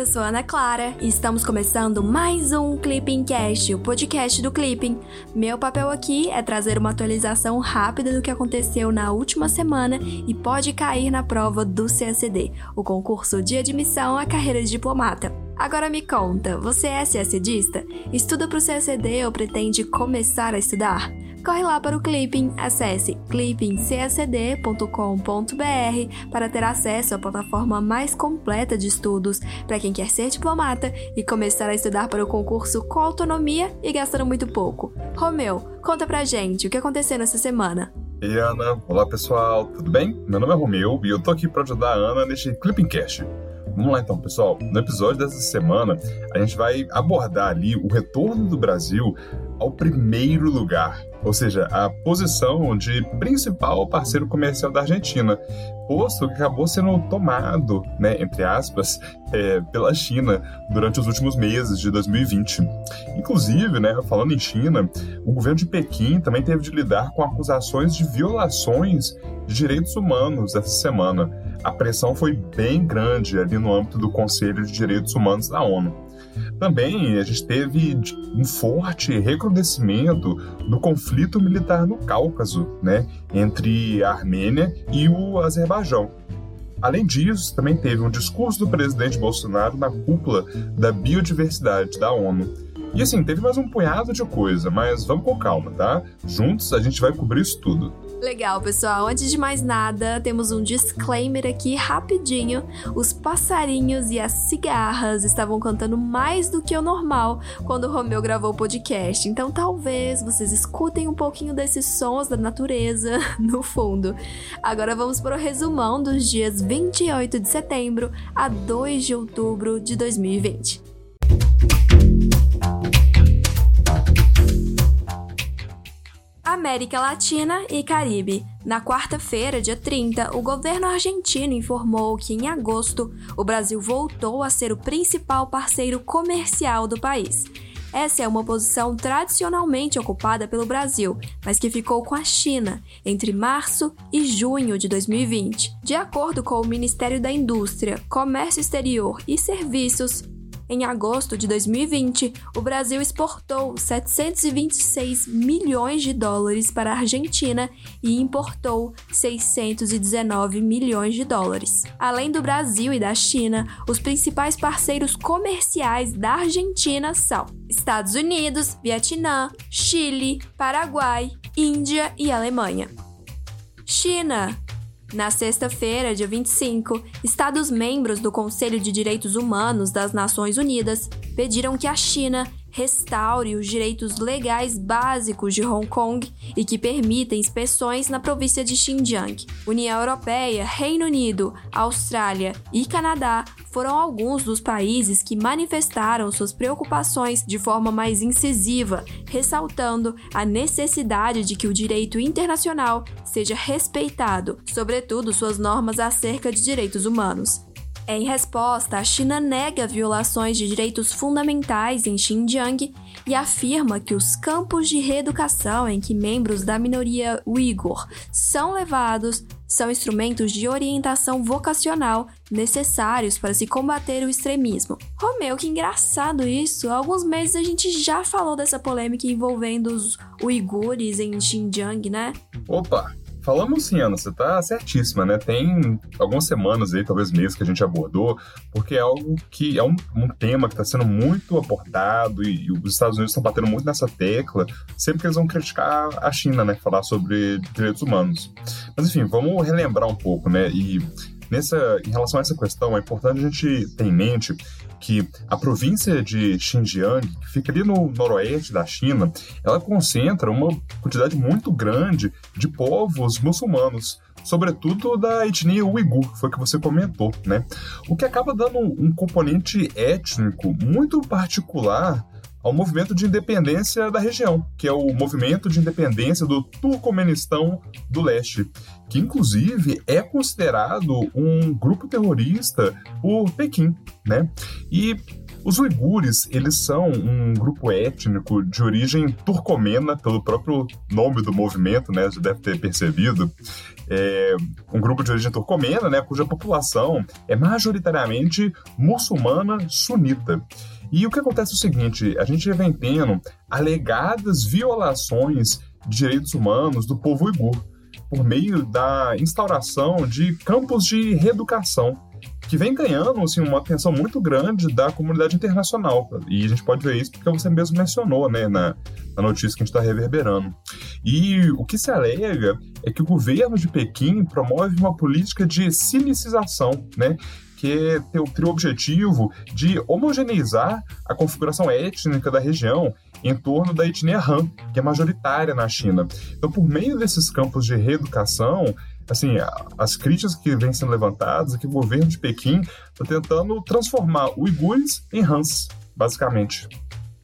eu sou Ana Clara e estamos começando mais um Clipping Cast, o podcast do Clipping. Meu papel aqui é trazer uma atualização rápida do que aconteceu na última semana e pode cair na prova do CACD, o concurso de admissão à carreira de diplomata. Agora me conta, você é CACDista? Estuda para o CACD ou pretende começar a estudar? Corre lá para o Clipping, acesse clippingcacd.com.br para ter acesso à plataforma mais completa de estudos para quem quer ser diplomata e começar a estudar para o concurso com autonomia e gastando muito pouco. Romeu, conta pra gente o que aconteceu nessa semana. E Ana, olá pessoal, tudo bem? Meu nome é Romeu e eu tô aqui para ajudar a Ana neste Clipping Cash. Vamos lá então, pessoal. No episódio dessa semana, a gente vai abordar ali o retorno do Brasil ao primeiro lugar, ou seja, a posição de principal parceiro comercial da Argentina, posto que acabou sendo tomado, né, entre aspas, é, pela China durante os últimos meses de 2020. Inclusive, né, falando em China, o governo de Pequim também teve de lidar com acusações de violações de direitos humanos essa semana. A pressão foi bem grande ali no âmbito do Conselho de Direitos Humanos da ONU. Também a gente teve um forte recrudescimento do conflito militar no Cáucaso, né, entre a Armênia e o Azerbaijão. Além disso, também teve um discurso do presidente Bolsonaro na cúpula da biodiversidade da ONU. E assim, teve mais um punhado de coisa, mas vamos com calma, tá? Juntos a gente vai cobrir isso tudo. Legal, pessoal. Antes de mais nada, temos um disclaimer aqui rapidinho. Os passarinhos e as cigarras estavam cantando mais do que o normal quando o Romeu gravou o podcast. Então, talvez vocês escutem um pouquinho desses sons da natureza no fundo. Agora vamos para o resumão dos dias 28 de setembro a 2 de outubro de 2020. América Latina e Caribe. Na quarta-feira, dia 30, o governo argentino informou que em agosto o Brasil voltou a ser o principal parceiro comercial do país. Essa é uma posição tradicionalmente ocupada pelo Brasil, mas que ficou com a China entre março e junho de 2020. De acordo com o Ministério da Indústria, Comércio Exterior e Serviços, em agosto de 2020, o Brasil exportou 726 milhões de dólares para a Argentina e importou 619 milhões de dólares. Além do Brasil e da China, os principais parceiros comerciais da Argentina são Estados Unidos, Vietnã, Chile, Paraguai, Índia e Alemanha. China na sexta-feira, dia 25, Estados-membros do Conselho de Direitos Humanos das Nações Unidas pediram que a China restaure os direitos legais básicos de Hong Kong e que permita inspeções na província de Xinjiang. União Europeia, Reino Unido, Austrália e Canadá foram alguns dos países que manifestaram suas preocupações de forma mais incisiva, ressaltando a necessidade de que o direito internacional seja respeitado, sobretudo suas normas acerca de direitos humanos. Em resposta, a China nega violações de direitos fundamentais em Xinjiang e afirma que os campos de reeducação em que membros da minoria uigur são levados são instrumentos de orientação vocacional necessários para se combater o extremismo. Romeu, que engraçado isso! Há alguns meses a gente já falou dessa polêmica envolvendo os uigures em Xinjiang, né? Opa! Falamos sim, Ana, você tá certíssima, né? Tem algumas semanas aí, talvez meses, que a gente abordou, porque é algo que é um, um tema que está sendo muito abordado e, e, os Estados Unidos estão batendo muito nessa tecla, sempre que eles vão criticar a China, né? Falar sobre direitos humanos. Mas enfim, vamos relembrar um pouco, né? E nessa, em relação a essa questão, é importante a gente ter em mente que a província de Xinjiang, que fica ali no noroeste da China, ela concentra uma quantidade muito grande de povos muçulmanos, sobretudo da etnia uigur, foi o que você comentou, né? O que acaba dando um componente étnico muito particular ao movimento de independência da região, que é o movimento de independência do Turcomenistão do Leste, que inclusive é considerado um grupo terrorista por Pequim, né? E Os uigures, eles são um grupo étnico de origem turcomena, pelo próprio nome do movimento, né? Já deve ter percebido. É um grupo de origem turcomena, né? Cuja população é majoritariamente muçulmana sunita. E o que acontece é o seguinte: a gente vem tendo alegadas violações de direitos humanos do povo uigur por meio da instauração de campos de reeducação que vem ganhando assim, uma atenção muito grande da comunidade internacional. E a gente pode ver isso porque você mesmo mencionou né, na, na notícia que a gente está reverberando. E o que se alega é que o governo de Pequim promove uma política de silicização, né? Que tem o objetivo de homogeneizar a configuração étnica da região em torno da etnia Han, que é majoritária na China. Então, por meio desses campos de reeducação, assim, as críticas que vêm sendo levantadas é que o governo de Pequim está tentando transformar uigures em Hans, basicamente.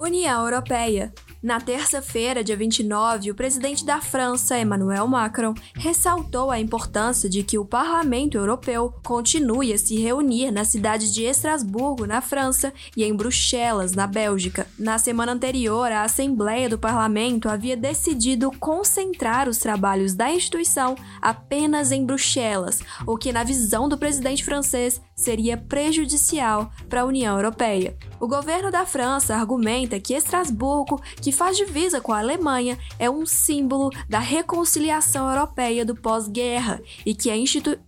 União Europeia. Na terça-feira, dia 29, o presidente da França, Emmanuel Macron, ressaltou a importância de que o Parlamento Europeu continue a se reunir na cidade de Estrasburgo, na França, e em Bruxelas, na Bélgica. Na semana anterior, a Assembleia do Parlamento havia decidido concentrar os trabalhos da instituição apenas em Bruxelas, o que, na visão do presidente francês, seria prejudicial para a União Europeia. O governo da França argumenta que Estrasburgo, que faz divisa com a Alemanha, é um símbolo da reconciliação europeia do pós-guerra e que institu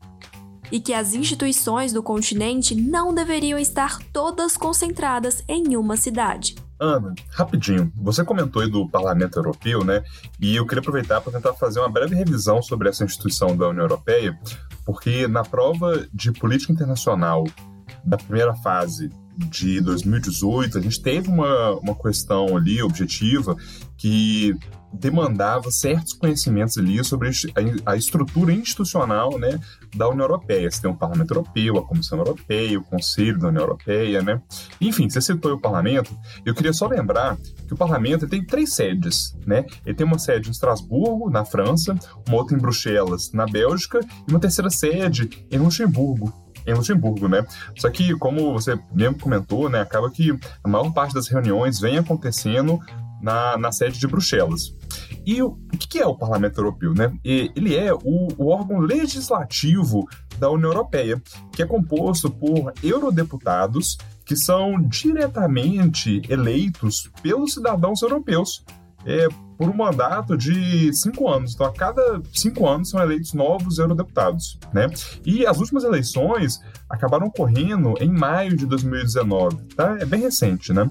e que as instituições do continente não deveriam estar todas concentradas em uma cidade. Ana, rapidinho, você comentou aí do Parlamento Europeu, né? E eu queria aproveitar para tentar fazer uma breve revisão sobre essa instituição da União Europeia, porque na prova de política internacional da primeira fase de 2018, a gente teve uma, uma questão ali objetiva que demandava certos conhecimentos ali sobre a, estrutura institucional né, da União Europeia. Você tem o Parlamento Europeu, a Comissão Europeia, o Conselho da União Europeia, né? Enfim, você citou o Parlamento. Eu queria só lembrar que o Parlamento tem três sedes, né? Ele tem uma sede em Estrasburgo, na França, uma outra em Bruxelas, na Bélgica, e uma terceira sede em Luxemburgo, em Luxemburgo, né? Só que, como você mesmo comentou, né, acaba que a maior parte das reuniões vem acontecendo na, na sede de Bruxelas. E o, o que é o Parlamento Europeu? Né? Ele é o, o órgão legislativo da União Europeia, que é composto por eurodeputados que são diretamente eleitos pelos cidadãos europeus. É, por um mandato de cinco anos. Então, a cada cinco anos são eleitos novos eurodeputados, né? E as últimas eleições acabaram ocorrendo em maio de 2019, tá? É bem recente, né?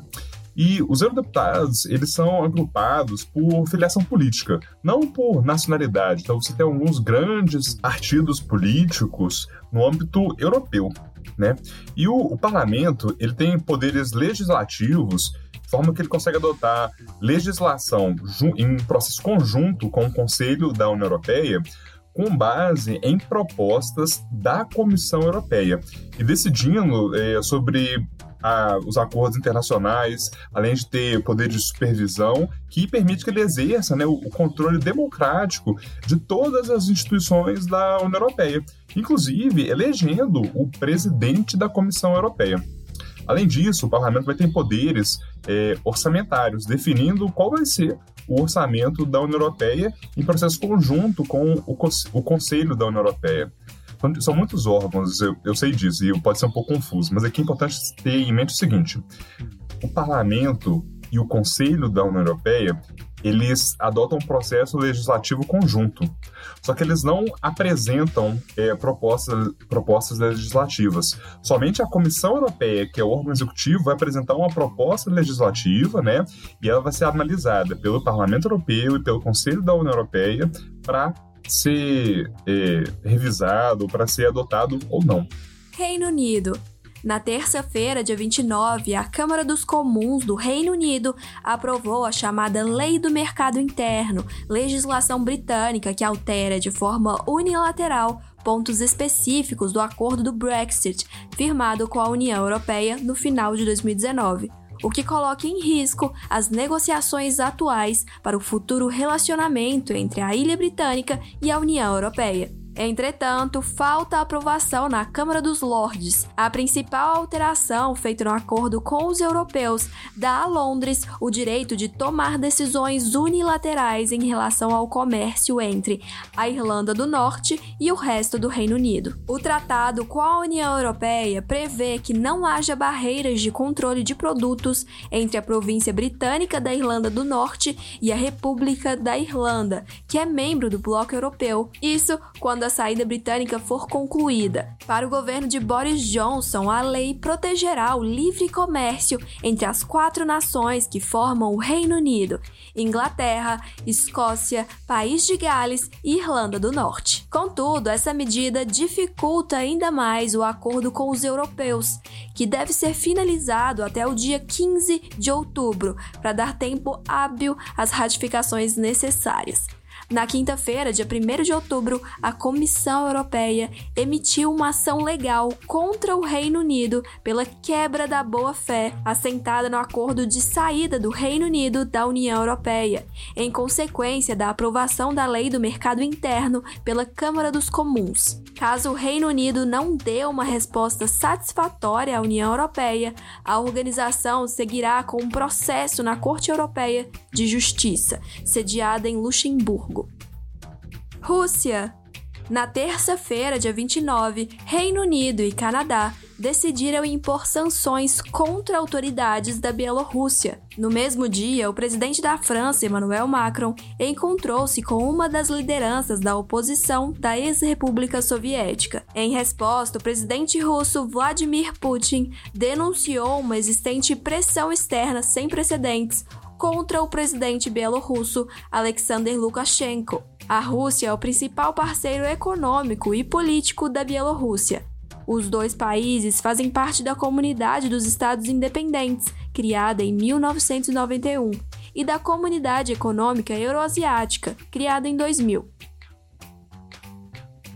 E os eurodeputados, eles são agrupados por filiação política, não por nacionalidade. Então você tem alguns grandes partidos políticos no âmbito europeu, né? E o, o parlamento, ele tem poderes legislativos forma que ele consegue adotar legislação em processo conjunto com o Conselho da União Europeia com base em propostas da Comissão Europeia e decidindo é, sobre a, os acordos internacionais, além de ter poder de supervisão que permite que ele exerça né, o, o controle democrático de todas as instituições da União Europeia, inclusive elegendo o presidente da Comissão Europeia. Além disso, o parlamento vai ter poderes é, orçamentários, definindo qual vai ser o orçamento da União Europeia em processo conjunto com o, o Conselho da União Europeia. Então, são muitos órgãos, eu, eu sei disso, e pode ser um pouco confuso, mas aqui é importante ter em mente o seguinte: o parlamento e o Conselho da União Europeia eles adotam um processo legislativo conjunto. Só que eles não apresentam é, propostas, propostas legislativas. Somente a Comissão Europeia, que é o órgão executivo, vai apresentar uma proposta legislativa, né? E ela vai ser analisada pelo Parlamento Europeu e pelo Conselho da União Europeia para ser é, revisado, para ser adotado ou não. Reino Unido. Na terça-feira, dia 29, a Câmara dos Comuns do Reino Unido aprovou a chamada Lei do Mercado Interno, legislação britânica que altera de forma unilateral pontos específicos do acordo do Brexit, firmado com a União Europeia no final de 2019 o que coloca em risco as negociações atuais para o futuro relacionamento entre a Ilha Britânica e a União Europeia. Entretanto, falta aprovação na Câmara dos Lordes. A principal alteração feita no acordo com os europeus dá a Londres o direito de tomar decisões unilaterais em relação ao comércio entre a Irlanda do Norte e o resto do Reino Unido. O tratado com a União Europeia prevê que não haja barreiras de controle de produtos entre a província britânica da Irlanda do Norte e a República da Irlanda, que é membro do Bloco Europeu. Isso quando a saída britânica for concluída. Para o governo de Boris Johnson, a lei protegerá o livre comércio entre as quatro nações que formam o Reino Unido: Inglaterra, Escócia, País de Gales e Irlanda do Norte. Contudo, essa medida dificulta ainda mais o acordo com os europeus, que deve ser finalizado até o dia 15 de outubro, para dar tempo hábil às ratificações necessárias. Na quinta-feira, dia 1 de outubro, a Comissão Europeia emitiu uma ação legal contra o Reino Unido pela quebra da boa-fé assentada no acordo de saída do Reino Unido da União Europeia, em consequência da aprovação da Lei do Mercado Interno pela Câmara dos Comuns. Caso o Reino Unido não dê uma resposta satisfatória à União Europeia, a organização seguirá com um processo na Corte Europeia de Justiça, sediada em Luxemburgo. Rússia. Na terça-feira, dia 29, Reino Unido e Canadá decidiram impor sanções contra autoridades da Bielorrússia. No mesmo dia, o presidente da França, Emmanuel Macron, encontrou-se com uma das lideranças da oposição da ex-República Soviética. Em resposta, o presidente russo Vladimir Putin denunciou uma existente pressão externa sem precedentes contra o presidente bielorrusso Alexander Lukashenko. A Rússia é o principal parceiro econômico e político da Bielorrússia. Os dois países fazem parte da Comunidade dos Estados Independentes, criada em 1991, e da Comunidade Econômica Euroasiática, criada em 2000.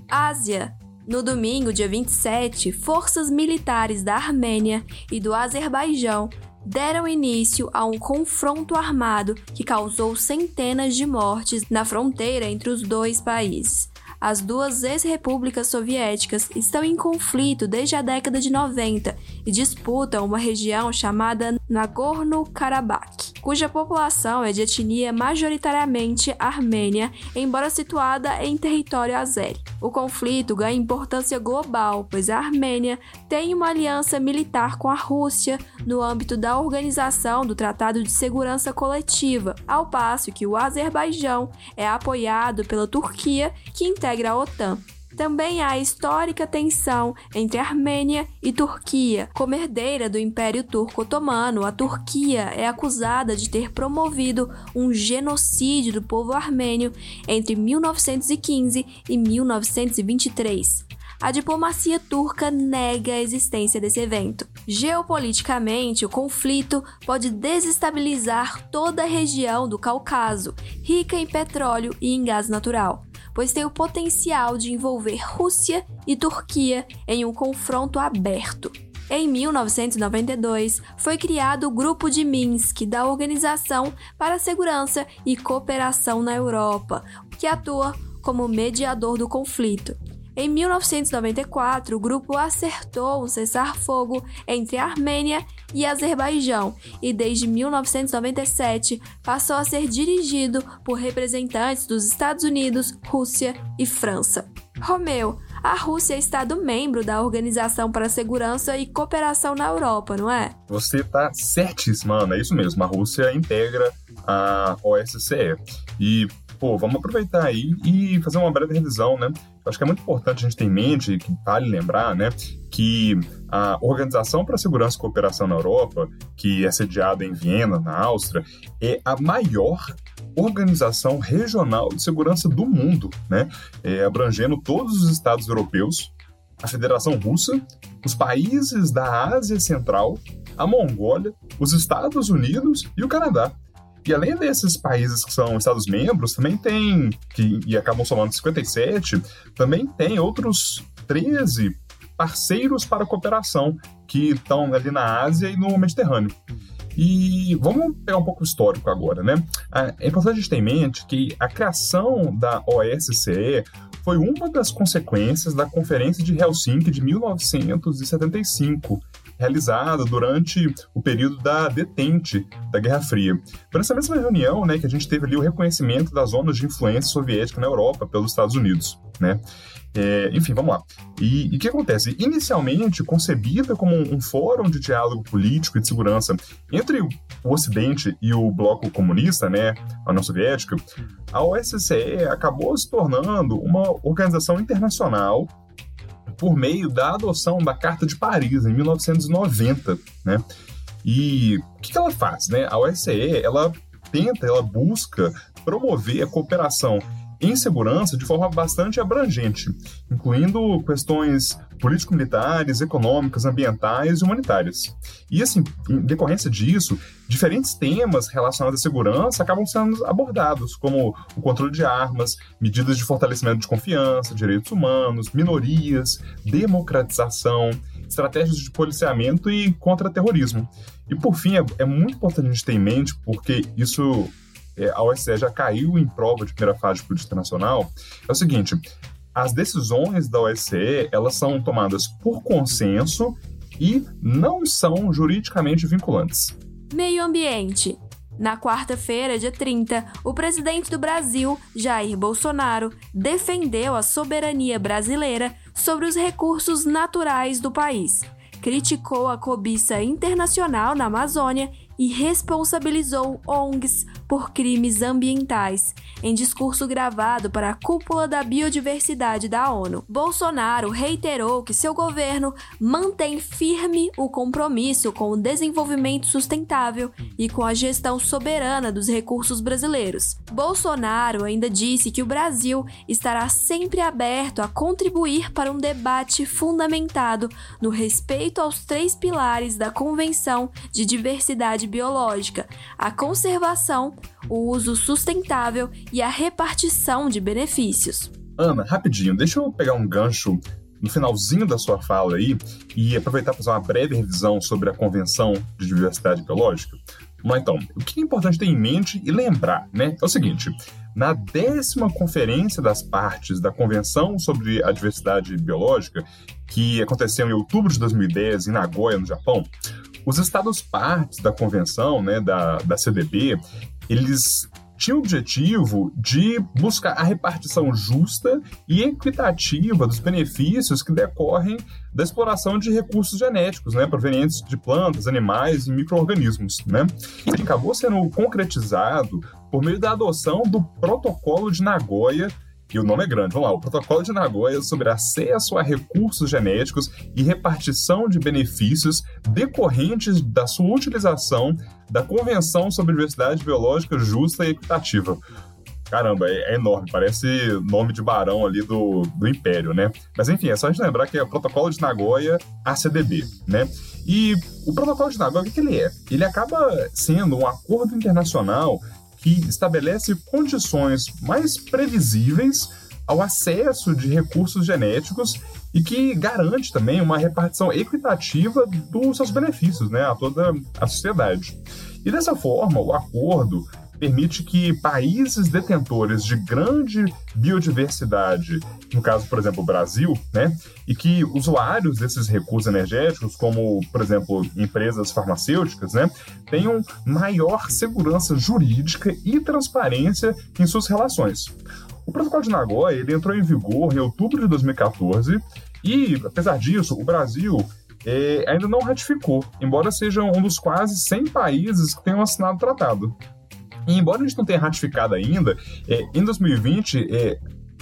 Ásia. No domingo, dia 27, forças militares da Armênia e do Azerbaijão deram início a um confronto armado que causou centenas de mortes na fronteira entre os dois países. As duas ex-repúblicas soviéticas estão em conflito desde a década de 90 e disputam uma região chamada Nagorno-Karabakh, cuja população é de etnia majoritariamente armênia, embora situada em território azeri. O conflito ganha importância global, pois a Armênia tem uma aliança militar com a Rússia no âmbito da organização do Tratado de Segurança Coletiva, ao passo que o Azerbaijão é apoiado pela Turquia, que integra a OTAN. Também há a histórica tensão entre Armênia e Turquia. Como herdeira do Império Turco Otomano, a Turquia é acusada de ter promovido um genocídio do povo armênio entre 1915 e 1923 a diplomacia turca nega a existência desse evento. Geopoliticamente, o conflito pode desestabilizar toda a região do Cáucaso, rica em petróleo e em gás natural pois tem o potencial de envolver Rússia e Turquia em um confronto aberto. Em 1992, foi criado o Grupo de Minsk da Organização para a Segurança e Cooperação na Europa, que atua como mediador do conflito. Em 1994, o grupo acertou um cessar-fogo entre a Armênia e Azerbaijão e desde 1997 passou a ser dirigido por representantes dos Estados Unidos, Rússia e França. Romeu, a Rússia é Estado membro da Organização para a Segurança e Cooperação na Europa, não é? Você está certíssima, Ana. É isso mesmo. A Rússia integra a OSCE. E pô, vamos aproveitar aí e fazer uma breve revisão, né? Acho que é muito importante a gente ter em mente, que vale lembrar, né, que a Organização para a Segurança e Cooperação na Europa, que é sediada em Viena, na Áustria, é a maior organização regional de segurança do mundo, né? É, abrangendo todos os estados europeus, a Federação Russa, os países da Ásia Central, a Mongólia, os Estados Unidos e o Canadá. E além desses países que são Estados-membros, também tem, que, e acabam somando 57, também tem outros 13 parceiros para cooperação que estão ali na Ásia e no Mediterrâneo. E vamos pegar um pouco histórico agora, né? É importante a gente ter em mente que a criação da OSCE foi uma das consequências da Conferência de Helsinki de 1975, realizada durante o período da detente da Guerra Fria. Foi nessa mesma reunião né, que a gente teve ali o reconhecimento das zonas de influência soviética na Europa pelos Estados Unidos. Né? É, enfim, vamos lá. E o que acontece? Inicialmente concebida como um, um, fórum de diálogo político e de segurança entre o Ocidente e o bloco comunista, né, a União Soviética, a OSCE acabou se tornando uma organização internacional por meio da adoção da Carta de Paris em 1990, né? E o que, que ela faz, né? A OSCE, ela tenta, ela busca promover a cooperação em segurança de forma bastante abrangente, incluindo questões político-militares, econômicas, ambientais e humanitárias. E, assim, em decorrência disso, diferentes temas relacionados à segurança acabam sendo abordados, como o controle de armas, medidas de fortalecimento de confiança, direitos humanos, minorias, democratização, estratégias de policiamento e contra-terrorismo. E, por fim, é, é muito importante a gente ter em mente, porque isso é, a OSCE já caiu em prova de primeira fase de política internacional, é o seguinte, as decisões da OSCE, elas são tomadas por consenso e não são juridicamente vinculantes. Meio ambiente. Na quarta-feira, dia 30, o presidente do Brasil, Jair Bolsonaro, defendeu a soberania brasileira sobre os recursos naturais do país, criticou a cobiça internacional na Amazônia e responsabilizou ONGs por crimes ambientais, em discurso gravado para a cúpula da biodiversidade da ONU. Bolsonaro reiterou que seu governo mantém firme o compromisso com o desenvolvimento sustentável e com a gestão soberana dos recursos brasileiros. Bolsonaro ainda disse que o Brasil estará sempre aberto a contribuir para um debate fundamentado no respeito aos três pilares da Convenção de Diversidade biológica, a conservação, o uso sustentável e a repartição de benefícios. Ana, rapidinho, deixa eu pegar um gancho no finalzinho da sua fala aí e aproveitar para fazer uma breve revisão sobre a Convenção de Diversidade Biológica. Mas então, o que é importante ter em mente e lembrar, né? É o seguinte: na décima conferência das partes da Convenção sobre a Diversidade Biológica, que aconteceu em outubro de 2010 em Nagoya, no Japão, os estados partes da convenção, né, da, da CDB, eles tinham o objetivo de buscar a repartição justa e equitativa dos benefícios que decorrem da exploração de recursos genéticos, né, provenientes de plantas, animais e micro-organismos. Né? Acabou sendo concretizado por meio da adoção do Protocolo de Nagoya e o nome é grande. Vamos lá, o Protocolo de Nagoya sobre acesso a recursos genéticos e repartição de benefícios decorrentes da sua utilização da Convenção sobre Diversidade Biológica Justa e Equitativa. Caramba, é, é, enorme, parece nome de barão ali do, do Império, né? Mas enfim, é só a gente lembrar que é o Protocolo de Nagoya ACDB, né? E o Protocolo de Nagoya, o que, que ele é? Ele acaba sendo um acordo internacional que estabelece condições mais previsíveis ao acesso de recursos genéticos e que garante também uma repartição equitativa dos seus benefícios né, a toda a sociedade. E dessa forma, o acordo permite que países detentores de grande biodiversidade, no caso, por exemplo, o Brasil, né, e que usuários desses recursos energéticos, como, por exemplo, empresas farmacêuticas, né, tenham maior segurança jurídica e transparência em suas relações. O Protocolo de Nagoya ele entrou em vigor em outubro de 2014 e, apesar disso, o Brasil é, ainda não ratificou, embora seja um dos quase 100 países que tenham assinado o tratado. E embora a gente não tenha ratificado ainda, é, em 2020, é,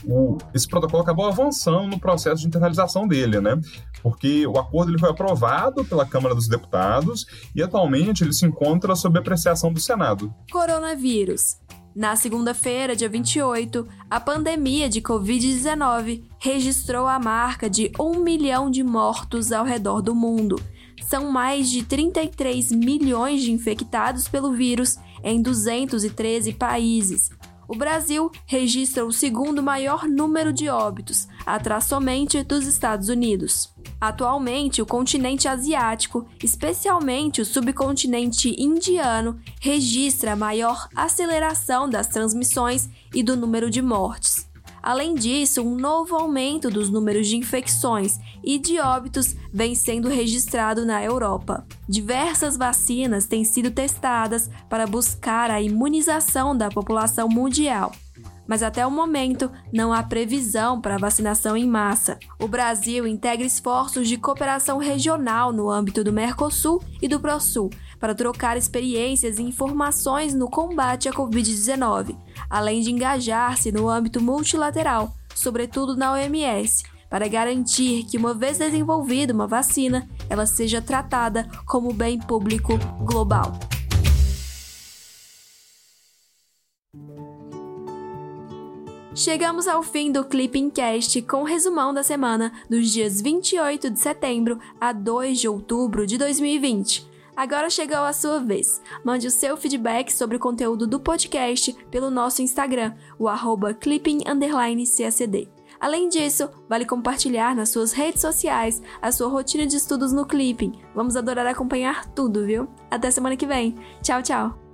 o, esse protocolo acabou avançando no processo de internalização dele, né? Porque o acordo ele foi aprovado pela Câmara dos Deputados e atualmente ele se encontra sob apreciação do Senado. Coronavírus. Na segunda-feira, dia 28, a pandemia de Covid-19 registrou a marca de um milhão de mortos ao redor do mundo. São mais de 33 milhões de infectados pelo vírus em 213 países. O Brasil registra o segundo maior número de óbitos, atrás somente dos Estados Unidos. Atualmente, o continente asiático, especialmente o subcontinente indiano, registra a maior aceleração das transmissões e do número de mortes. Além disso, um novo aumento dos números de infecções e de óbitos vem sendo registrado na Europa. Diversas vacinas têm sido testadas para buscar a imunização da população mundial mas até o momento não há previsão para vacinação em massa. O Brasil integra esforços de cooperação regional no âmbito do Mercosul e do Prosul para trocar experiências e informações no combate à Covid-19, além de engajar-se no âmbito multilateral, sobretudo na OMS, para garantir que, uma vez desenvolvida uma vacina, ela seja tratada como bem público global. Chegamos ao fim do Clipping Cast com resumão da semana dos dias 28 de setembro a 2 de outubro de 2020. Agora chegou a sua vez. Mande o seu feedback sobre o conteúdo do podcast pelo nosso Instagram, o arroba clipping__csd. Além disso, vale compartilhar nas suas redes sociais a sua rotina de estudos no Clipping. Vamos adorar acompanhar tudo, viu? Até semana que vem. Tchau, tchau!